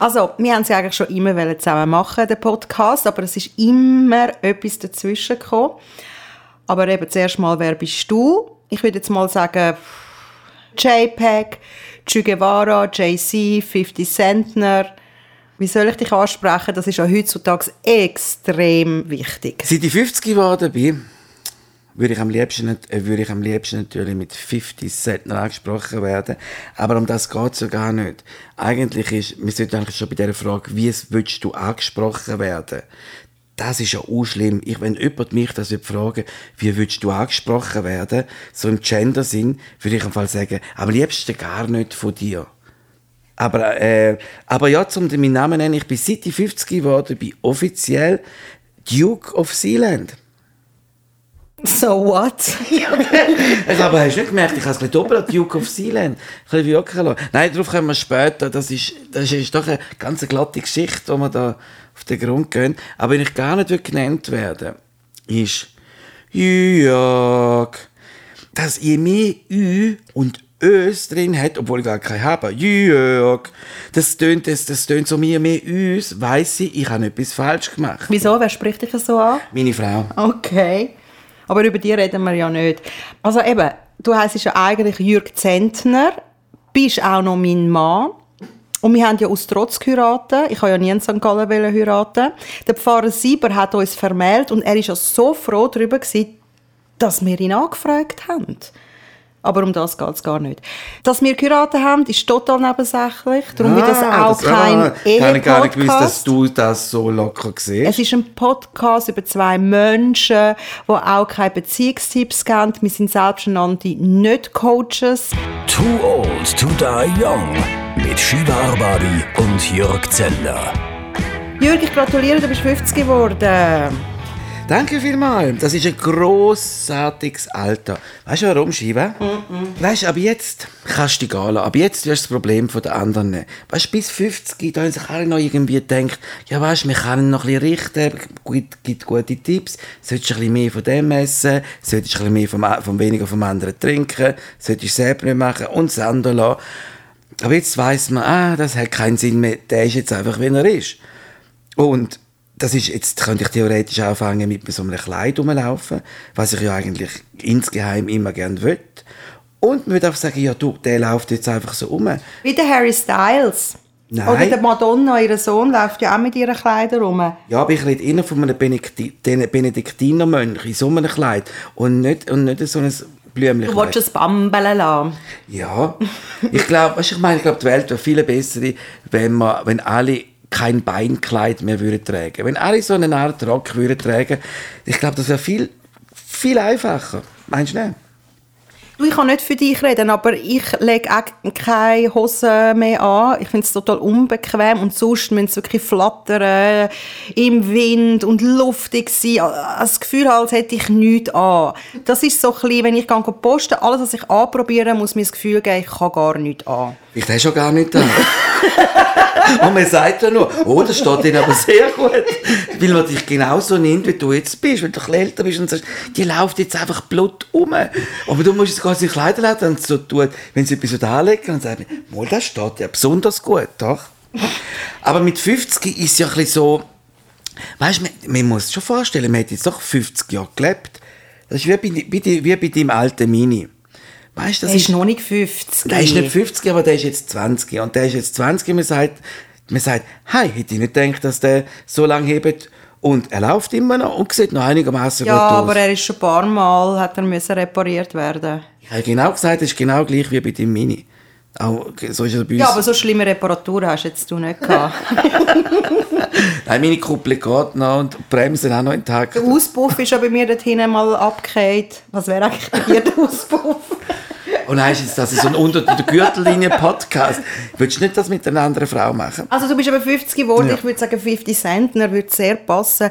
Also, wir haben es eigentlich schon immer zusammen machen, den Podcast, aber es ist immer etwas dazwischen gekommen. Aber eben zuerst mal, wer bist du? Ich würde jetzt mal sagen, JPEG, Che Guevara, JC, 50 Centner. Wie soll ich dich ansprechen? Das ist ja heutzutage extrem wichtig. Seit ich 50 geworden bin, würde ich am liebsten, äh, würde ich am liebsten natürlich mit 50 Cent angesprochen werden. Aber um das geht es ja gar nicht. Eigentlich ist, wir sind eigentlich schon bei der Frage, wie willst du angesprochen werden? Das ist ja auch schlimm. Ich, wenn jemand mich das fragen wie willst du angesprochen werden, so im Gender-Sinn, würde ich am Fall sagen, am liebsten gar nicht von dir. Aber, äh, aber ja, zum meinen Namen nennen, ich bin seit ich 50 geworden, bin offiziell Duke of Sealand. So what? ich aber hast du nicht gemerkt, ich habe es nicht doppelt Duke of Sealand. Ich habe wirken lassen. Nein, darauf kommen wir später. Das ist, das ist doch eine ganz glatte Geschichte, wo wir da auf den Grund gehen. Aber wenn ich gar nicht genannt werden ist Jörg. Dass je mehr Ü und Ös drin hat, obwohl ich gar keine habe. Jörg. Das tönt, das, das tönt so mir mehr Üs, weiss ich, ich habe etwas falsch gemacht. Wieso? Wer spricht dich so an? Meine Frau. Okay. Aber über die reden wir ja nicht. Also eben, du heisst ja eigentlich Jürg Zentner, bist auch noch mein Mann. Und wir haben ja aus Trotz geheiratet. Ich habe ja nie in St. Gallen heiraten. Der Pfarrer Sieber hat uns vermählt und er war ja so froh darüber, dass wir ihn angefragt haben. Aber um das geht es gar nicht. Dass wir geheiratet haben, ist total nebensächlich. Darum ah, wird das auch das kein Ehe-Podcast. Ich habe gar nicht gewusst, dass du das so locker siehst. Es ist ein Podcast über zwei Menschen, die auch keine Beziehungstipps geben. Wir sind selbsternannte Nicht-Coaches. Too old to die young. Mit Shiva Arbari und Jörg Zeller. Jörg, ich gratuliere, du bist 50 geworden. Danke vielmals. Das ist ein grossartiges Alter. Weißt du warum, Shiva? Mm -mm. Weißt du, ab jetzt kannst du dich gehen Ab jetzt wirst du das Problem den anderen nehmen. Weißt du, bis 50, da haben sich alle noch irgendwie gedacht, ja weißt du, wir können noch ein bisschen richten, gibt, gibt gute Tipps, solltest du ein bisschen mehr von dem essen, solltest du ein bisschen mehr vom, vom weniger vom anderen trinken, solltest du selber nicht machen und das andere lassen. Aber jetzt weiss man, ah, das hat keinen Sinn mehr, der ist jetzt einfach, wie er ist. Und das ist, jetzt könnte ich theoretisch anfangen mit so einem Kleid rumlaufen, was ich ja eigentlich insgeheim immer gerne will. Und man würde einfach sagen, ja du, der läuft jetzt einfach so um. Wie der Harry Styles. Nein. Oder der Madonna, ihr Sohn, läuft ja auch mit ihren Kleidern rum. Ja, aber ich rede eher von einem Benediktinermönch in so einem Kleid und nicht, und nicht so ein Blümchen. Du willst es bambeln lassen. Ja. ich glaube, ich meine, ich glaube, die Welt wäre viel besser, wenn, man, wenn alle kein Beinkleid mehr würde tragen. Wenn alle so eine Art Rock würde tragen, ich glaube, das wäre viel, viel einfacher. Meinst du nicht? Ich kann nicht für dich reden, aber ich lege auch keine Hosen mehr an. Ich finde es total unbequem und sonst müssen sie wirklich flattern, im Wind und luftig sein. Das Gefühl, als hätte ich nichts an. Das ist so ein bisschen, wenn ich poste, alles, was ich anprobiere, muss mir das Gefühl geben, ich kann gar nichts an. Ich habe schon gar nichts an. Und man sagt ja nur, oh, das steht ihnen aber sehr gut. Weil man dich genauso nimmt, wie du jetzt bist. Wenn du ein älter bist und sagst, die läuft jetzt einfach blut um. Aber du musst es quasi Kleiderladen und so tun, wenn sie etwas anlegen und sagen, mal, das steht ja besonders gut, doch? Aber mit 50 ist es ja ein bisschen so, weißt du, man, man muss sich schon vorstellen, man hat jetzt doch 50 Jahre gelebt. Das ist wie bei, wie bei deinem alten Mini. Weißt, das der ist, ist noch nicht 50. Der ist nicht 50, aber der ist jetzt 20. Und der ist jetzt 20 und man sagt, man sagt, hey, hätte ich nicht gedacht, dass der so lange hebt. Und er läuft immer noch und sieht noch einigermaßen ja, gut aus. Ja, aber er ist schon ein paar Mal hat er müssen repariert werden. Ich habe genau gesagt, es ist genau gleich wie bei dem Mini. Auch, so ist er bei uns. Ja, aber so schlimme Reparaturen hast jetzt du nicht gehabt. Nein, meine Kuppel geht noch und die Bremsen auch noch intakt. Der Auspuff ist ja bei mir dort hinten mal abgekehrt. Was wäre eigentlich bei dir der Auspuff? Und jetzt das ist so ein unter der Gürtellinie Podcast. Willst du nicht das mit einer anderen Frau machen? Also du bist aber 50 geworden, ja. ich würde sagen 50 Centner würde sehr passen.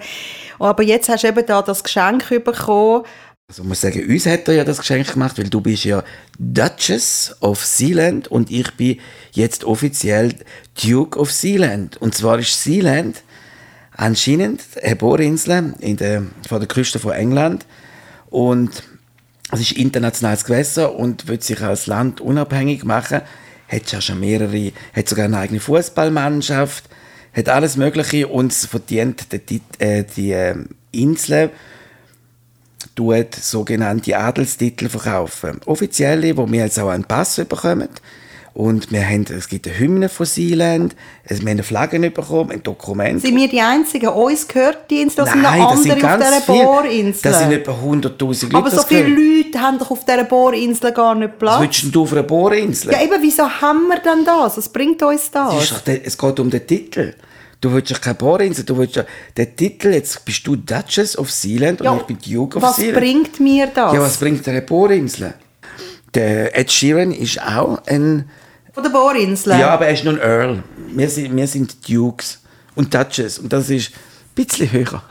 Aber jetzt hast du eben da das Geschenk bekommen. Also muss sagen, uns hat er ja das Geschenk gemacht, weil du bist ja Duchess of Sealand und ich bin jetzt offiziell Duke of Sealand. Und zwar ist Sealand anscheinend eine Bohrinsel in der, vor der Küste von England und es ist internationales Gewässer und wird sich als Land unabhängig machen. hat ja schon mehrere, hat sogar eine eigene Fußballmannschaft, hat alles Mögliche und es verdient die, die, äh, die äh, Insel tut sogenannte Adelstitel verkaufen. Offizielle, wo wir jetzt auch einen Pass bekommen. Und wir haben, es gibt eine Hymne von Sealand, wir haben eine Flagge bekommen, ein Dokument. Sind wir die Einzigen? Uns gehört die Insel, das sind noch Nein, das sind andere auf ganz dieser. Bohrinsel. Das sind etwa 100'000 Leute. Aber so viele gehört. Leute haben doch auf dieser Bohrinsel gar nicht Was Platz. willst denn du auf einer Bohrinsel? Ja, eben, wieso haben wir denn das? Was bringt uns Das der, es geht um den Titel. Du willst doch keine Bohrinsel, du willst ja den Titel, jetzt bist du Duchess of Sealand und ich bin Duke of was Sealand. bringt mir das? Ja, was bringt eine Bohrinsel? Der Ed Sheeran ist auch ein... Von der Bohrinsel? Ja, aber er ist nur ein Earl. Wir sind, wir sind Dukes und Duchess und das ist ein bisschen höher.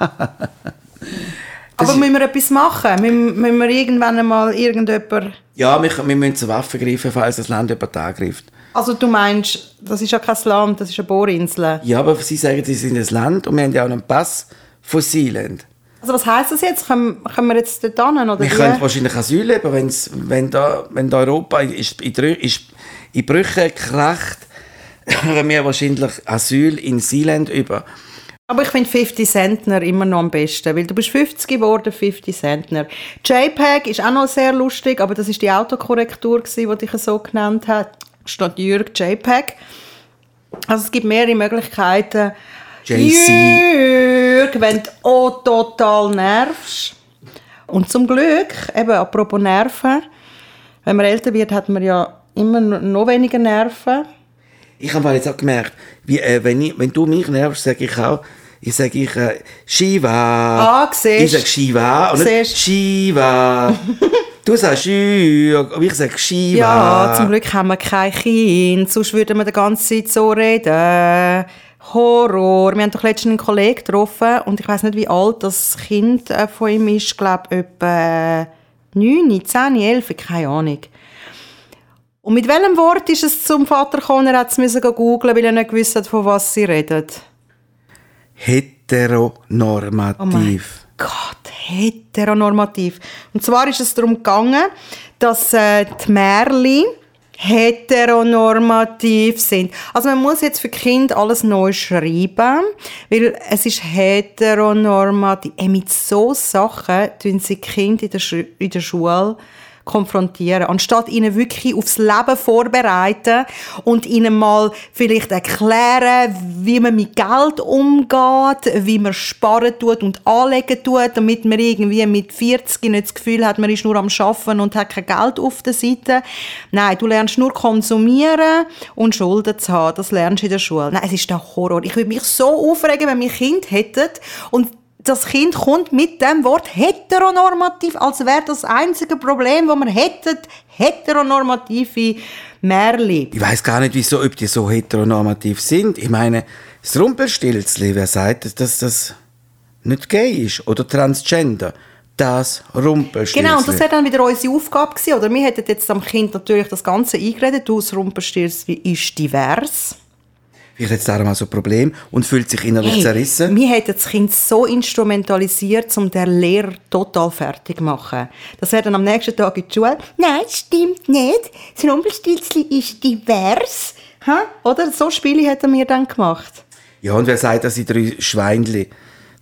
aber müssen wir etwas machen? Müssen, müssen wir irgendwann einmal irgendjemand... ja, wir, wir müssen zur Waffe greifen, falls das Land jemand angreift. Also du meinst, das ist ja kein Land, das ist eine Bohrinsel. Ja, aber sie sagen, sie sind ein Land und wir haben ja auch einen Pass von Sealand. Also was heisst das jetzt? Können, können wir jetzt dort hin, oder Wir können wahrscheinlich Asyl leben, wenn's, wenn, da, wenn da Europa ist, in, ist in Brüche kracht, haben wir wahrscheinlich Asyl in Sealand über. Aber ich finde 50 Centner immer noch am besten, weil du bist 50 geworden, 50 Centner. JPEG ist auch noch sehr lustig, aber das ist die Autokorrektur, gewesen, die dich so genannt hat, statt Jürg JPEG. Also es gibt mehrere Möglichkeiten. JC. Jürg, wenn du auch total nervst. Und zum Glück, eben apropos Nerven, wenn man älter wird, hat man ja immer noch weniger Nerven. Ich habe jetzt auch gemerkt, wie, äh, wenn, ich, wenn du mich nervst, sage ich auch, ich sage ich äh, Shiva. Ah, siehst. Ich sage Shiva und nicht. Shiva. du sagst Jürg und ich sage Shiva. Ja, zum Glück haben wir kein Kind, sonst würden wir die ganze Zeit so reden. Horror. Wir haben doch letztens einen Kollegen getroffen und ich weiß nicht, wie alt das Kind äh, von ihm ist. Ich glaube, etwa 9, 10, 11, keine Ahnung. Und mit welchem Wort ist es zum Vater gekommen? Er hat es googeln, weil er nicht gewusst hat, von was sie reden. Heteronormativ. Gott, heteronormativ. Und zwar ist es darum gegangen, dass äh, die Märli heteronormativ sind. Also man muss jetzt für Kind alles neu schreiben, weil es ist heteronormativ. Ey, mit so Sachen tun sie Kind in der, Schu in der Schule konfrontieren, anstatt ihnen wirklich aufs Leben vorbereiten und ihnen mal vielleicht erklären, wie man mit Geld umgeht, wie man sparen tut und anlegen tut, damit man irgendwie mit 40 nicht das Gefühl hat, man ist nur am Schaffen und hat kein Geld auf der Seite. Nein, du lernst nur konsumieren und Schulden zu haben. Das lernst du in der Schule. Nein, es ist der Horror. Ich würde mich so aufregen, wenn wir Kind hätten und das Kind kommt mit dem Wort heteronormativ, als wäre das einzige Problem, das wir hätten, heteronormative Märli. Ich weiß gar nicht, wieso, ob die so heteronormativ sind. Ich meine, das Rumpelstilzli, wer sagt, dass das nicht gay ist? Oder Transgender? Das Rumpelstilzli. Genau, und das wäre dann wieder unsere Aufgabe gewesen. Oder wir hätten jetzt am Kind natürlich das Ganze eingeredet. Du, das Rumpelstilzli ist divers. Hat es darum auch so ein Problem und fühlt sich innerlich Hey, zerrissen. Wir hätten das Kind so instrumentalisiert, um den Lehrer total fertig zu machen. Das wäre dann am nächsten Tag in die Schule. Nein, stimmt nicht. Das Rumpelstilzli ist divers. Ha? Oder? So Spiele hätten wir dann gemacht. Ja, und wer sagt, dass sie drei Schweinli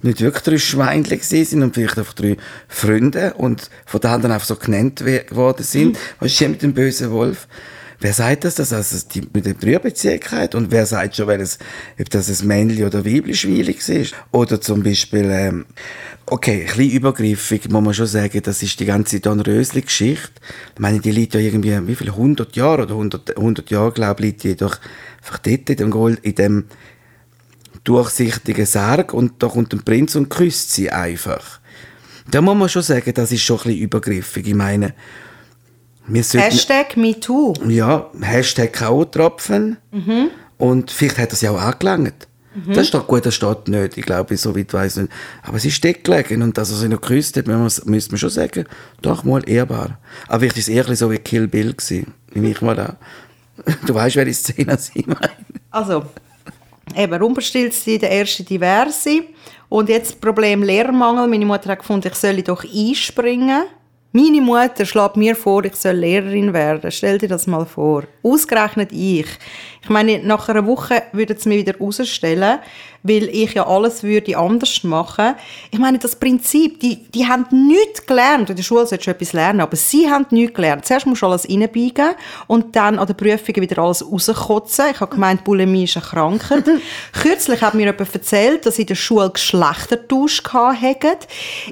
nicht wirklich drei Schweinli gewesen sind und vielleicht einfach drei Freunde und von da dann einfach so genannt geworden sind. Was ist hier mit dem bösen Wolf? Wer sagt das, dass das die mit der Brüderbeziehung hat? Und wer sagt schon, welches, ob das ein Männli oder weiblich Schweili ist? Oder zum Beispiel, ähm, okay, ein bisschen übergriffig, muss man schon sagen, das ist die ganze Don Rösli-Geschichte. Ich meine, die liegt ja irgendwie, wie viel, 100 Jahre oder 100, 100 Jahre, glaube ich, liegt die doch einfach dort in dem Gold, in dem durchsichtigen Sarg und da kommt ein Prinz und küsst sie einfach. Da muss man schon sagen, das ist schon ein bisschen übergriffig. Ich meine. Hashtag MeToo. Ja, Hashtag K.O.-Tropfen. Und vielleicht hat er sie auch angelangt. Das steht gut, das steht nicht. Ich glaube, so weit weiß nicht. Aber sie ist gelegen und dass er sie noch geküsst hat, müssen wir- müsste man schon sagen, doch mal ehrbar. Aber war es eher so wie Kill Bill gewesen. Nehme ich mal an. Du weißt, welche Szene sie meine. Also, eben, Rumpelstilzli, der erste Diverse. Und jetzt das Problem Lehrmangel. Meine Mutter hat gefunden, ich solle doch einspringen. Meine Mutter schlägt mir vor, ich soll Lehrerin werden. Stell dir das mal vor. Ausgerechnet ich. Ich meine, nach einer Woche würde es mir wieder rausstellen, weil ich ja alles würde anders machen. Ich meine, das Prinzip, die, die haben nichts gelernt. In der Schule solltest du etwas lernen, aber sie haben nichts gelernt. Zuerst musst du alles reinbiegen und dann an der Prüfung wieder alles rauskotzen. Ich habe gemeint, Bulimie ist eine Krankheit. Kürzlich hat mir jemand erzählt, dass sie in der Schule Geschlechtertausch hatten.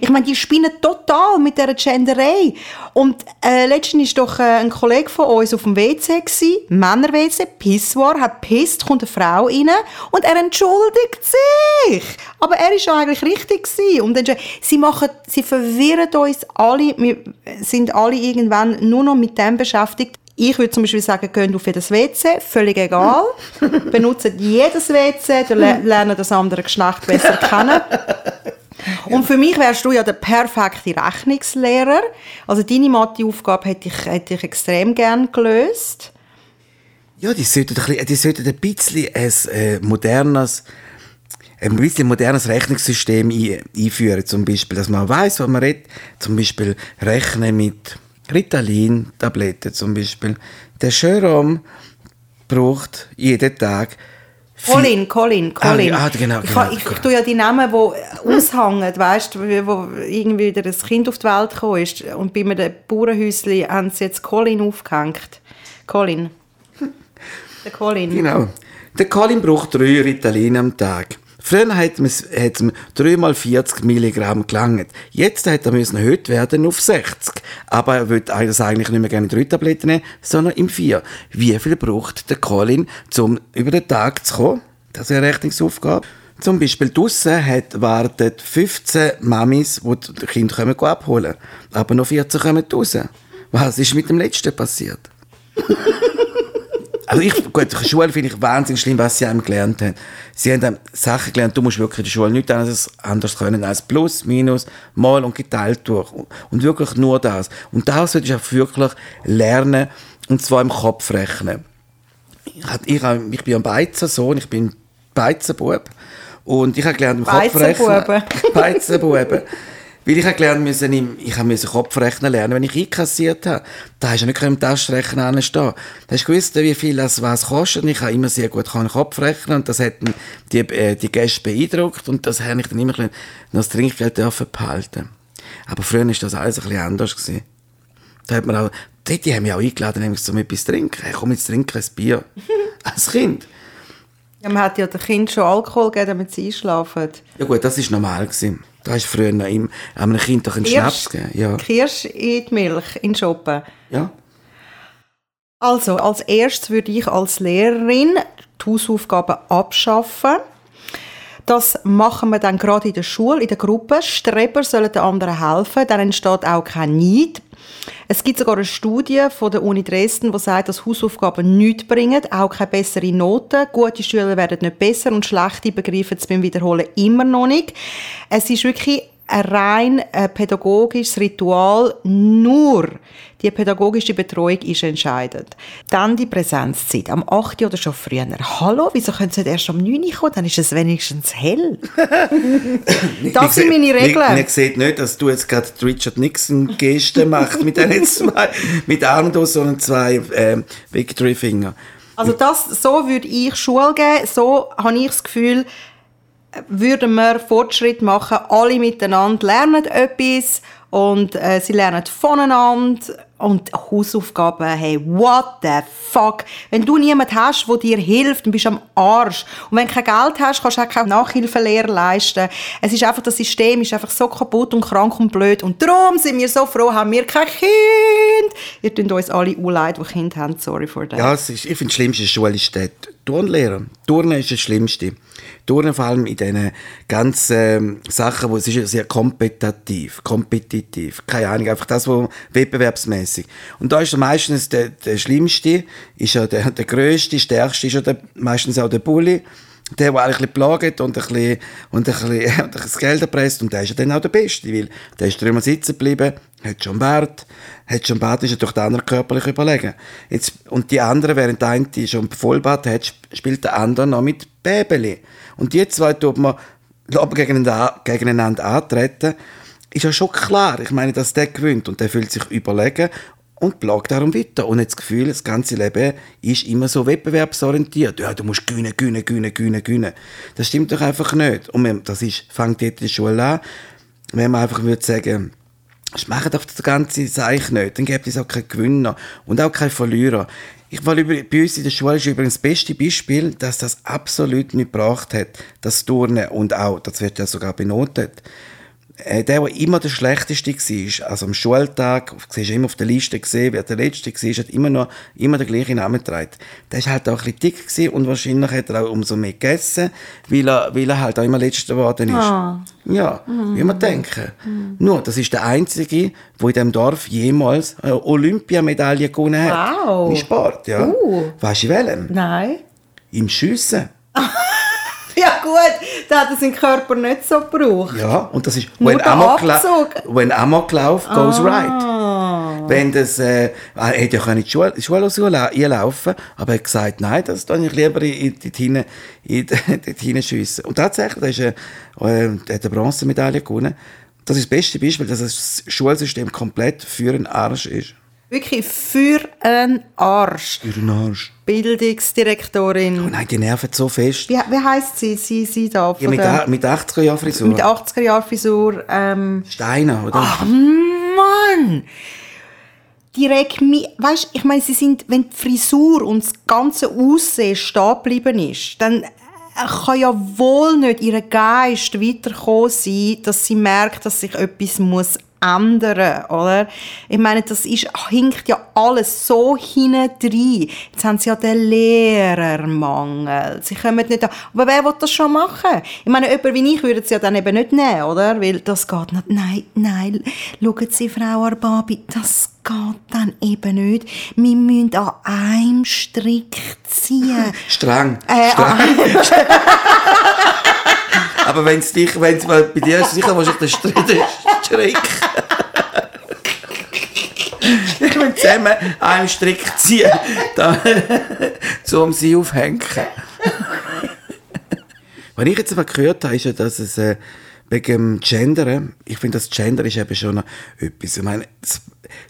Ich meine, die spinnen total mit dieser Genderei. Und äh, letztens war doch äh, ein Kollege von uns auf dem WC, Männer-WC, Pisswar, hat pisst, kommt eine Frau rein und er entschuldigt sich. Aber er war eigentlich richtig gewesen. Und dann, sie machen, sie verwirren uns alle, wir sind alle irgendwann nur noch mit dem beschäftigt, ich würde zum Beispiel sagen, gehen auf jedes WC, völlig egal. Benutzen jedes WC, dann lernen das andere Geschlecht besser kennen. Und für mich wärst du ja der perfekte Rechnungslehrer. Also deine Matheaufgabe hätte ich, hätte ich extrem gern gelöst. Ja, die sollten ein bisschen, die sollten ein bisschen ein äh, modernes ein bisschen modernes Rechnungssystem einführen, zum Beispiel, dass man weiß, was man redet, zum Beispiel rechnen mit Ritalin-Tabletten, zum Beispiel. Der Jerome braucht jeden Tag Colin, Colin, Colin. Ah, genau, genau, ich, ich, ich tue ja die Namen, die aushängen, weißt du, wo irgendwie wieder ein Kind auf die Welt gekommen ist. Und bei einem Bauernhäuschen haben sie jetzt Colin aufgehängt. Colin. Der Colin. Genau. Der Colin braucht drei Ritalin am Tag. Früher hat es ihm 3 mal 40 Milligramm gelangt. Jetzt hat er müssen erhöht werden auf 60. Aber er will das eigentlich nicht mehr gerne in drei Tabletten nehmen, sondern im vier. Wie viel braucht der Colin, um über den Tag zu kommen? Das ist eine Rechnungsaufgabe. Zum Beispiel draussen hat wartet 15 Mamis, die die Kinder abholen können. Aber noch 14 kommen raus. Was ist mit dem letzten passiert? Also ich, gut, die Schule finde ich wahnsinnig schlimm, was sie einem gelernt haben. Sie haben dann Sachen gelernt, du musst wirklich in der Schule nichts anderes, anders können als Plus, Minus, Mal und geteilt durch. Und wirklich nur das. Und das solltest du auch wirklich lernen, und zwar im Kopf rechnen. Ich, ich, ich bin ein Beizensohn, ich bin Beizenbub. Und ich habe gelernt im Kopf rechnen. Beizenbuben. Weil ich habe gelernt, müssen, ich musste Kopfrechnen lernen, wenn ich einkassiert habe. Da hast du nicht im Taschenrechner anstehen. Da hast du gewusst, wie viel das was kostet. Und ich habe immer sehr gut Kopf rechnen und das hat die, äh, die Gäste beeindruckt und das habe ich dann immer noch das Trinkgeld dürfen behalten. Aber früher war das alles ein bisschen anders. Gewesen. Da hat man auch, die, die haben mich auch eingeladen, nämlich zum etwas trinken. Hey, komm jetzt trinken ein Bier. Als Kind. Ja, man hat ja dem Kind schon Alkohol gegeben, damit sie einschlafen. Ja gut, das war normal. Gewesen. Da du früher noch einem, einem Kind doch einen Schnaps gegeben. Ja. Kirsch in die Milch, in Shoppen. Ja. Also, als erstes würde ich als Lehrerin die Hausaufgaben abschaffen. Das machen wir dann gerade in der Schule, in der Gruppe. Streber sollen den anderen helfen, dann entsteht auch kein Need. Es gibt sogar eine Studie von der Uni Dresden, die sagt, dass Hausaufgaben nichts bringen, auch keine besseren Noten. Gute Schüler werden nicht besser und schlechte begreifen es beim Wiederholen immer noch nicht. Es ist wirklich ein rein äh, pädagogisches Ritual. Nur die pädagogische Betreuung ist entscheidend. Dann die Präsenzzeit. Am 8. oder schon früher. Hallo, wieso können Sie nicht erst am 9. kommen? Dann ist es wenigstens hell. das sind meine Regeln. Man sieht nicht, dass du jetzt gerade Richard Nixon Geste machst mit diesen zwei, mit Armdos und zwei äh, Victory Finger. Also das, so würde ich Schule geben. So habe ich das Gefühl, würden wir Fortschritt machen, alle miteinander lernen etwas und äh, sie lernen voneinander und Hausaufgaben, hey, what the fuck? Wenn du niemanden hast, der dir hilft, dann bist du am Arsch. Und wenn du kein Geld hast, kannst du auch keine Nachhilfelehre leisten. Es ist einfach, das System ist einfach so kaputt und krank und blöd. Und darum sind wir so froh, haben wir kein Kind. Ihr tut uns alle leid, die Kinder haben. Sorry for that. Ja, ist, ich finde, das Schlimmste in der Schule ist der Turnlehrer. Turnen ist das Schlimmste. Turnen vor allem in diesen ganzen ähm, Sachen, wo es ist sehr kompetitiv, kompetitiv. Keine Ahnung, einfach das, wo wettbewerbsmäßig. Und da ist meistens der, der Schlimmste, ist ja der, der Größte, Stärkste, ist ja der, meistens auch der Bully der, der ein bisschen plagt und ein bisschen, und ein bisschen, und das Geld erpresst. Und der ist ja dann auch der Beste, weil der ist dreimal sitzen geblieben, hat schon Bart, hat schon Bart, ist ja durch den anderen körperlich überlegen. Jetzt, und die anderen, während der eine schon Vollbart hat, spielt der andere noch mit Bäbeli. Und die zwei tut man gegeneinander, gegeneinander antreten. Ist ja schon klar. Ich meine, dass der gewinnt und der fühlt sich überlegen und plagt darum weiter. Und hat das Gefühl, das ganze Leben ist immer so wettbewerbsorientiert. Ja, du musst gewinnen, gewinnen, gewinnen, gewinnen. Das stimmt doch einfach nicht. Und das ist, fängt dort in der Schule an. Wenn man einfach würde sagen, das machen doch das ganze Seich nicht, dann gibt es auch keinen Gewinner und auch keinen Verlierer. Ich war über, bei uns in der Schule ist übrigens das beste Beispiel, dass das absolut nicht gebracht hat, das Turnen und auch, das wird ja sogar benotet, der, der immer der Schlechteste war, also am Schultag, du siehst immer auf der Liste gesehen, wer der Letzte war, hat immer noch immer den gleichen Namen getragen. Der war halt auch ein dick und wahrscheinlich hat er auch umso mehr gegessen, weil er, weil er halt auch immer Letzter geworden ist. Ja, wie man denken. Nur, das ist der Einzige, der in diesem Dorf jemals eine Olympiamedaille gewonnen hat. Wow. Im Sport, ja. Uh. Weißt du, in welchem? Nein. Im Schiessen. Gut, da hat er seinen Körper nicht so gebraucht. Ja, und das ist Nur when der Amokla Abzug. when Amoklauf goes Ah. right. Wenn das, äh, er hätte ja können in die Schule, die Schule einlaufen, aber er hat gesagt, nein, das tue ich lieber in, in, dort hineinschiessen. Und tatsächlich, da ist, äh, äh, der hat eine Bronzemedaille gewonnen. Das ist das beste Beispiel, dass das Schulsystem komplett für einen Arsch ist. Wirklich für einen Arsch. Für einen Arsch. Bildungsdirektorin. Oh nein, die nerven so fest. Wie, wie heisst sie? Sie, sie da Ja, mit, der, mit 80er Jahren Frisur. mit 80er Jahr Frisur. Ähm, Steiner, oder? Mann! Die regt mich, weißt, ich meine, sie sind, wenn die Frisur und das ganze Aussehen stehen geblieben ist, dann äh, kann ja wohl nicht ihr Geist weiterkommen sein, dass sie merkt, dass sich etwas muss ändern, oder? Ich meine, das ist, hinkt ja alles so hinein. Jetzt haben sie ja den Lehrermangel. Sie kommen nicht an. Aber wer will das schon machen? Ich meine, jemand wie ich würde es ja dann eben nicht nehmen, oder? Weil das geht nicht. Nein, nein, schauen Sie, Frau Arbabi, das geht dann eben nicht. Wir müssen an einem Strick ziehen. Streng. Äh, Streng. Aber wenn es dich, wenn's, weil bei dir ist es sicher wahrscheinlich der Strick. Ich will zusammen einen Strick ziehen, da, so um sie aufhängen. Was ich jetzt aber gehört habe, ist ja, dass es äh, wegen dem Gendern, ich finde, das Gender ist eben schon etwas. Ich meine, es-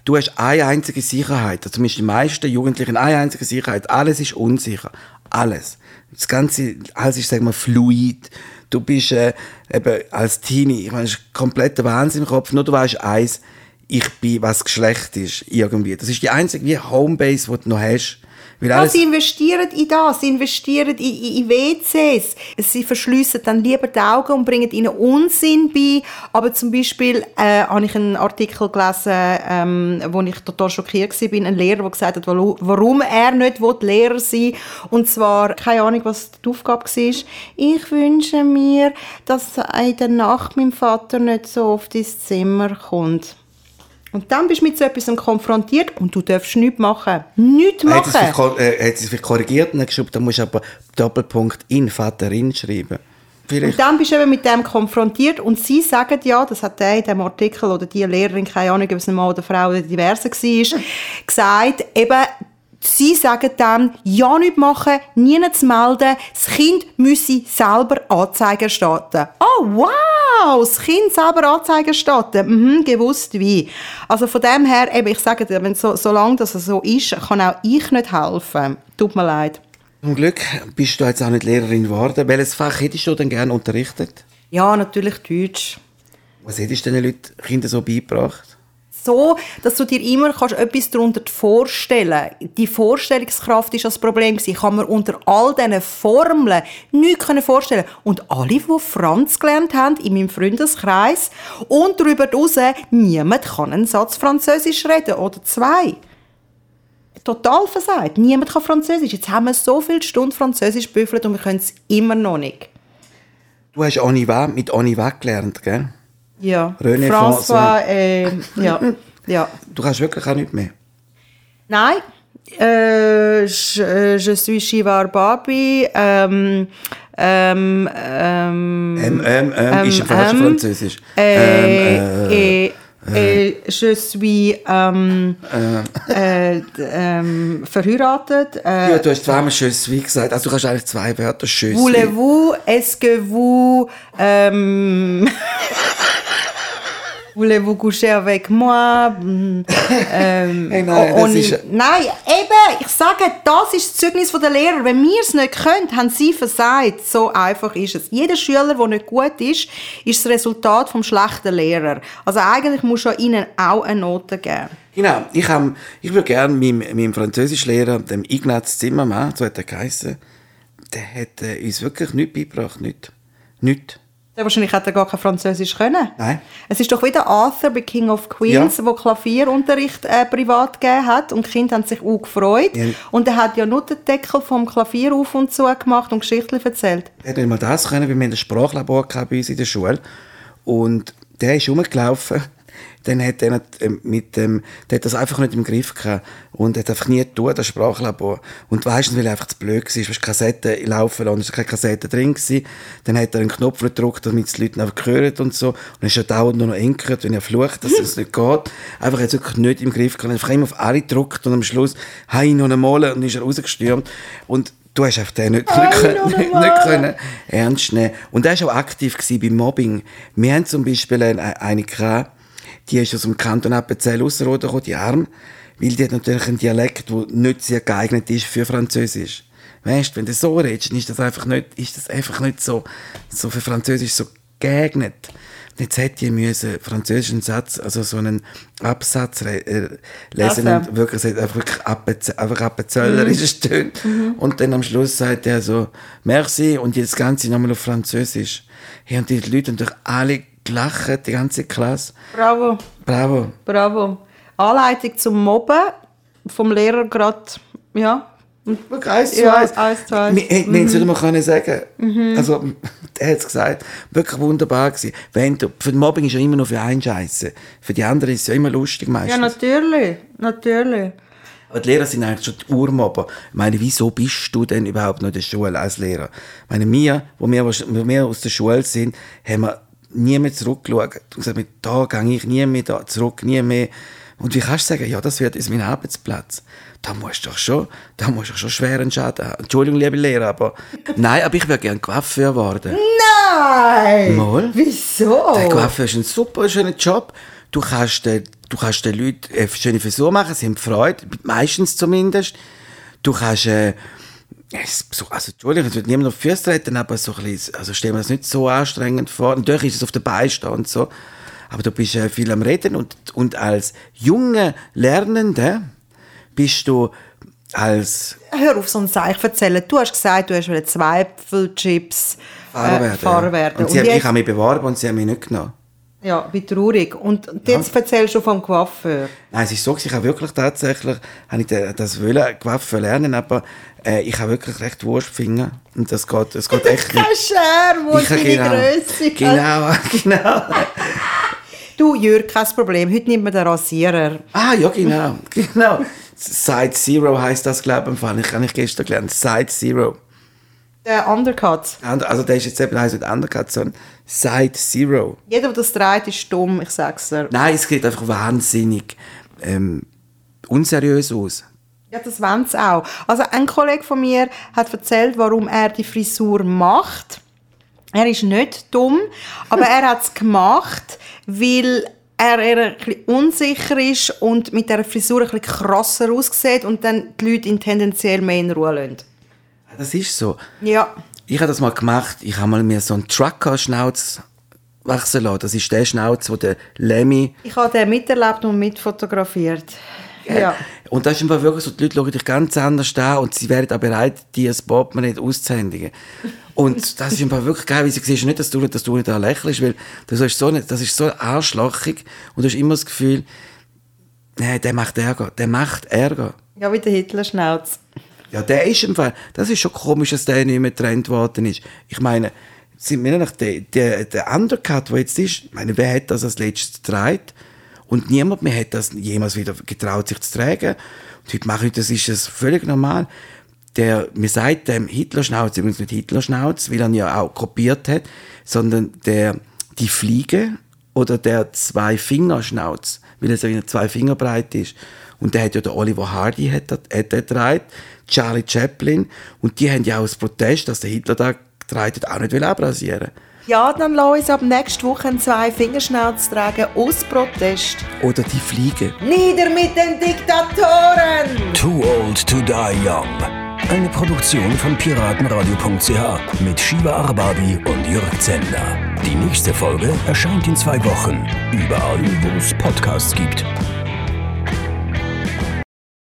du hast eine einzige Sicherheit, also zumindest die meisten Jugendlichen eine einzige Sicherheit. Alles ist unsicher. Alles. Das Ganze, alles ist, sagen wir, fluid. Du bist äh, eben als Teenie, ich meine, es ist kompletter Wahnsinn im Kopf. Nur du weißt eins, ich bin, was Geschlecht ist, irgendwie. Das ist die einzige wie Homebase, die du noch hast. Weil Ja, sie investieren in das, sie investieren in, in, in WCs. Sie verschliessen dann lieber die Augen und bringen ihnen Unsinn bei. Aber zum Beispiel äh, habe ich einen Artikel gelesen, ähm, wo ich total schockiert war. Ein Lehrer, der gesagt hat, warum- er nicht Lehrer sein will. Und zwar, keine Ahnung, was die Aufgabe war. Ich wünsche mir, dass in der Nacht mein Vater nicht so oft ins Zimmer kommt. Und dann bist du mit so etwas konfrontiert und du darfst nichts machen. Nichts Hat sie es machen. äh, hat sie es vielleicht korrigiert und geschrieben, da musst du aber Doppelpunkt in Vaterin schreiben. Vielleicht. Und dann bist du eben mit dem konfrontiert und sie sagen ja, das hat der in dem Artikel oder die Lehrerin, keine Ahnung, ob es ein Mann oder Frau oder diverse war, gesagt, eben, sie sagen dann, ja nicht machen, nie zu melden, das Kind müsse selber Anzeige erstatten. Oh, wow, das Kind selber Anzeige erstatten, mhm, gewusst wie. Also von dem her, eben, ich sage dir, wenn so, solange das so ist, kann auch ich nicht helfen. Tut mir leid. Zum Glück bist du jetzt auch nicht Lehrerin geworden. Welches Fach hättest du denn gerne unterrichtet? Ja, natürlich Deutsch. Was hättest du den Leuten Kindern so beigebracht? So, dass du dir immer kannst etwas darunter vorstellen Die Vorstellungskraft ist das Problem. Ich kann mir unter all diesen Formeln nichts vorstellen Und alle, die Franz gelernt haben, in meinem Freundeskreis, und darüber hinaus, niemand kann einen Satz Französisch reden oder zwei. Total versagt. Niemand kann Französisch. Jetzt haben wir so viele Stunden Französisch büffelt und wir können es immer noch nicht. Du hast Oniva mit Oniva gelernt, gell? Ja. René François, äh, ja. ja. Du kannst wirklich auch nicht mehr. Nein. Euh, je, euh, je suis Shivar Babi. Ähm, ähm, ähm, Ähm, ähm, ähm, ist ähm, Französisch. äh, Ähm, äh, et, et je suis ähm, äh, d- ähm, verheiratet. Äh, ja, du hast zweimal «Schöss» wie gesagt. Also du kannst eigentlich zwei Wörter «Schöss». Voulez-vous, est-ce que vous... Ähm, Voulez-vous coucher avec moi? Ähm, Hey, nein, das ist- nein, eben, ich sage, das ist das Zeugnis der Lehrer. Wenn wir es nicht können, haben sie versagt. So einfach ist es. Jeder Schüler, der nicht gut ist, ist das Resultat vom schlechten Lehrer. Also eigentlich muss man ihnen auch eine Note geben. Genau, ich, hab, ich würde gerne meinem, meinem Französischlehrer, dem Ignaz Zimmermann, so hat er geheißen, der hat äh, uns wirklich nichts beigebracht, nichts. Nichts. Ja, wahrscheinlich hat er gar kein Französisch können. Nein. Es ist doch wieder Arthur bei King of Queens, Ja. wo Klavierunterricht äh, privat gegeben hat und die Kinder haben sich auch gefreut. Ja. Und er hat ja nur den Deckel vom Klavier auf und zu gemacht und Geschichten erzählt. Er hat nicht mal das können, weil wir ein Sprachlabor bei uns in der Schule. Und der ist rumgelaufen. Dann hat er nicht, ähm, mit dem, der hat das einfach nicht im Griff gehabt. Und hat einfach nie getan, das Sprachlabor. Und meistens, weil er einfach zu blöd war, weil Kassetten laufen lassen, es war keine Kassette drin gewesen. Dann hat er einen Knopf gedrückt, damit die Leute einfach hören und so. Und dann ist er dauernd nur noch enkert, wenn er flucht, dass es nicht geht. Einfach hat es wirklich nicht im Griff gehabt. Er hat einfach immer auf alle gedrückt und am Schluss, hey, noch einmal, und dann ist er rausgestürmt. Und du hast einfach den nicht, nicht, können, noch nicht, einmal. nicht können ernst nehmen. Und er war auch aktiv gewesen beim Mobbing. Wir haben zum Beispiel eine, eine gehabt, die ist aus dem Kanton Appenzell Ausserrhoden gekommen, die Arm, weil die hat natürlich einen Dialekt, der nicht sehr geeignet ist für Französisch. Weißt, du, wenn du so redest, dann ist das einfach nicht, ist das einfach nicht so, so für Französisch so geeignet. Und jetzt hätte ich müssen französischen Satz, also so einen Absatz äh, lesen Also. und wirklich, einfach wirklich einfach appenzellerisch Mhm. gestöhnt. Und dann am Schluss sagt er so, merci, und jetzt das Ganze nochmal auf Französisch. Hey, und die Leute haben doch alle gelacht, die ganze Klasse. Bravo, Bravo. bravo. Anleitung zum Mobben vom Lehrer gerade, ja. Wirklich eins zu Ja, eins. eins zu eins. Wir hätten Mhm. es können sagen Also, der hat es gesagt. Wirklich wunderbar gewesen. Wenn du, für den Mobbing ist ja immer nur für einen Scheiße. Für die anderen ist es ja immer lustig Ja, meistens. natürlich, natürlich. Aber die Lehrer sind eigentlich schon die Urmobber. Ich meine, wieso bist du denn überhaupt noch in der Schule als Lehrer? Ich meine, wir, wo wir, wo wir aus der Schule sind, haben wir nie mehr zurückgeschaut und gesagt, mit da gehe ich nie mehr da zurück, nie mehr. Und wie kannst du sagen, ja, das wird jetzt mein Arbeitsplatz? Da musst du doch schon, da musst du schon schweren Schaden haben. Entschuldigung, liebe Lehrer, aber nein, aber ich würde gerne Coiffeur werden. Nein! Mal. Wieso? Der Coiffeur ist ein super schöner Job. Du kannst, den, du kannst den Leuten eine schöne Frisur machen, sie haben Freude, meistens zumindest. Du kannst, äh, es- so, also Entschuldigung, es wird niemand auf Füße treten, aber so ein bisschen, also stell mir das nicht so anstrengend vor. Natürlich ist es auf der Beistehen und so, aber du bist äh, viel am Reden und, und als junger Lernender bist du als Hör auf, so ein Seich erzählen. Du hast gesagt, du hast Fahrer werden. Äh, Fahrer ja. werden. Und sie haben, ich jetzt, habe mich beworben und sie haben mich nicht genommen. Ja, wie traurig. Und jetzt erzählst du vom Coiffeur. Nein, es ist so, ich habe wirklich tatsächlich, habe ich da- das wollen, Gewaffe lernen, aber äh, ich habe wirklich recht Wurstfinger und das geht, das geht echt nicht. Kein Scher, wo Ich habe deine Grösse genau, genau. Du, Jürg, kein Problem. Heute nimmt man den Rasierer. Ah, ja, genau, genau. Side Zero heißt das, glaube ich, im. Ich habe ich gestern gelernt. Side Zero. Der Undercut. Also, der ist jetzt eben heisst nicht Undercut, sondern Side Zero. Jeder, der das dreht, ist dumm, ich sag's dir. Nein, es sieht einfach wahnsinnig ähm, unseriös aus. Ja, das wollen sie auch. Also ein Kollege von mir hat erzählt, warum er die Frisur macht. Er ist nicht dumm, aber er hat es gemacht, weil er eher ein bisschen unsicher ist und mit der Frisur ein bisschen krasser aussieht und dann die Leute ihn tendenziell mehr in Ruhe lassen. Das ist so. Ja. Ich habe das mal gemacht. Ich habe mal mir so einen Trucker-Schnauz wachsen lassen. Das ist der Schnauz, wo der Lemmy... Ich habe den miterlebt und mitfotografiert. Ja. Und das ist einfach wirklich so, die Leute schauen dich ganz anders an und sie wären auch bereit, dir das Portemonnaie nicht auszuhändigen. Und das ist einfach wirklich geil, weil sie siehst nicht, dass du, dass du nicht da lächelst, weil das ist so, nicht, das ist so arschlochig und du hast immer das Gefühl, nee, der macht Ärger, der macht Ärger. Ja, wie der Hitler-Schnauz. Ja, der ist im Fall, das ist schon komisch, dass der nicht mehr getrennt worden ist. Ich meine, sind wir nach der, der, der Undercut, der jetzt ist, ich meine, wer hat das als letztes getragen? Und niemand mehr hat das jemals wieder getraut, sich zu tragen. Und heute mache ich, das ist es völlig normal. Der, mir sagt dem Hitlerschnauz, übrigens nicht Hitlerschnauz, weil er ihn ja auch kopiert hat, sondern der, die Fliege oder der Zwei-Finger-Schnauz, weil er so wie zwei Finger breit ist. Und der hat ja der Oliver Hardy hat, hat er getragen, Charlie Chaplin, und die haben ja auch als Protest, dass der Hitler da getragen auch nicht abrasieren Ja, dann lass uns ab nächster Woche zwei Fingerschnauz tragen aus Protest. Oder die Fliege. Nieder mit den Diktatoren! Too Old to Die Young. Eine Produktion von piratenradio.ch mit Shiva Arbabi und Jörg Zender. Die nächste Folge erscheint in zwei Wochen. Überall, wo es Podcasts gibt.